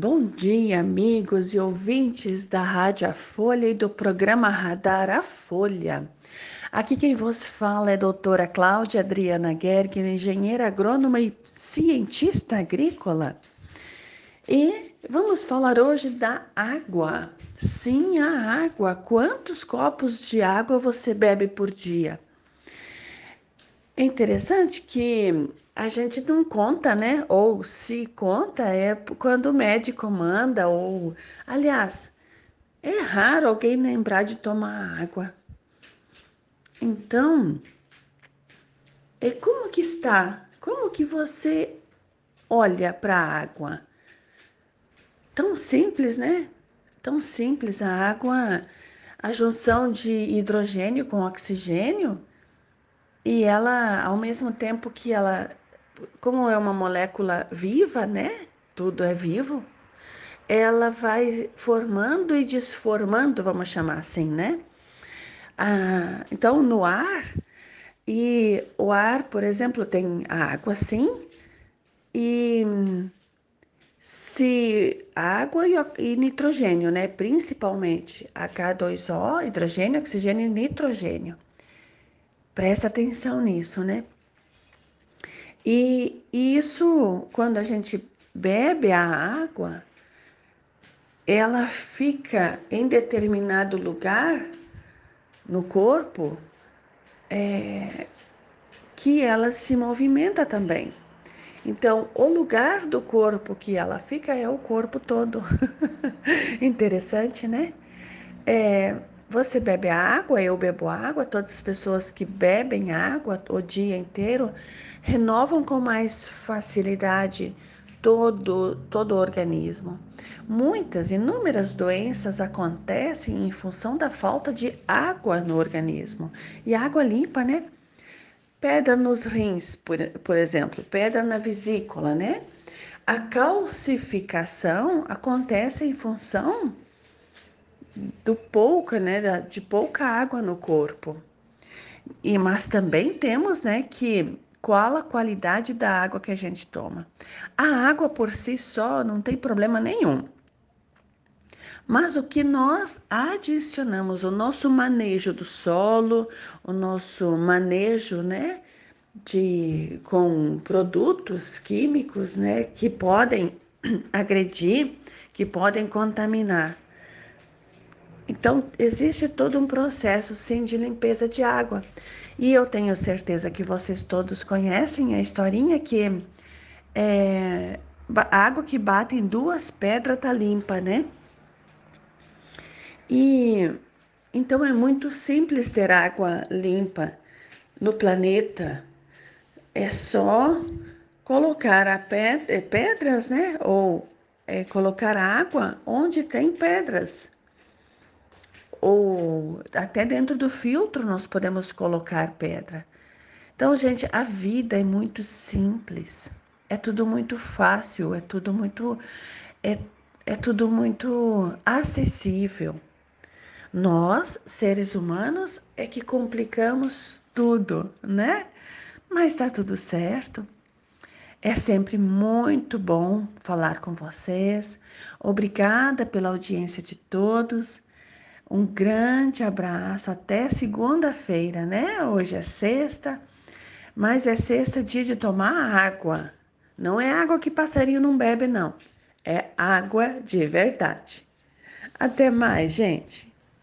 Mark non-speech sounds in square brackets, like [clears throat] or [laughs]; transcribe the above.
Bom dia, amigos e ouvintes da Rádio A Folha e do programa Radar A Folha. Aqui quem vos fala é a doutora Cláudia Adriana Gerg, engenheira agrônoma e cientista agrícola. E vamos falar hoje da água. Sim, a água. Quantos copos de água você bebe por dia? É interessante que a gente não conta, né? Ou se conta é quando o médico manda, ou. Aliás, é raro alguém lembrar de tomar água. Então, é como que está? Como que você olha para a água? Tão simples, né? Tão simples a água, a junção de hidrogênio com oxigênio, e ela, ao mesmo tempo que ela como é uma molécula viva, né? Tudo é vivo. Ela vai formando e desformando, vamos chamar assim, né? Ah, então, no ar, e o ar, por exemplo, tem a água, sim, e se água e, nitrogênio, né? Principalmente H2O, hidrogênio, oxigênio e nitrogênio. Presta atenção nisso, né? E isso, quando a gente bebe a água, ela fica em determinado lugar no corpo é, que ela se movimenta também. Então, o lugar do corpo que ela fica é o corpo todo. [laughs] Interessante, né? É, você bebe água, eu bebo água, todas as pessoas que bebem água o dia inteiro renovam com mais facilidade todo, todo o organismo. Muitas, inúmeras doenças acontecem em função da falta de água no organismo. E água limpa, né? Pedra nos rins, por, por exemplo, pedra na vesícula, né? A calcificação acontece em função do pouca, né, de pouca água no corpo. E mas também temos, né, que qual a qualidade da água que a gente toma. A água por si só não tem problema nenhum. Mas o que nós adicionamos, o nosso manejo do solo, o nosso manejo, né, de com produtos químicos, né, que podem [clears throat] agredir, que podem contaminar. Então, existe todo um processo, sim, de limpeza de água. E eu tenho certeza que vocês todos conhecem a historinha que é, água que bate em duas pedras tá limpa, né? E então é muito simples ter água limpa no planeta. É só colocar a pedra, pedras, né? Ou é, colocar água onde tem pedras ou até dentro do filtro nós podemos colocar pedra. Então, gente, a vida é muito simples, é tudo muito fácil, é tudo muito é, é tudo muito acessível. Nós, seres humanos, é que complicamos tudo, né? Mas tá tudo certo. É sempre muito bom falar com vocês. Obrigada pela audiência de todos. Um grande abraço, até segunda-feira, né? Hoje é sexta, mas é sexta dia de tomar água. Não é água que passarinho não bebe, não. É água de verdade. Até mais, gente.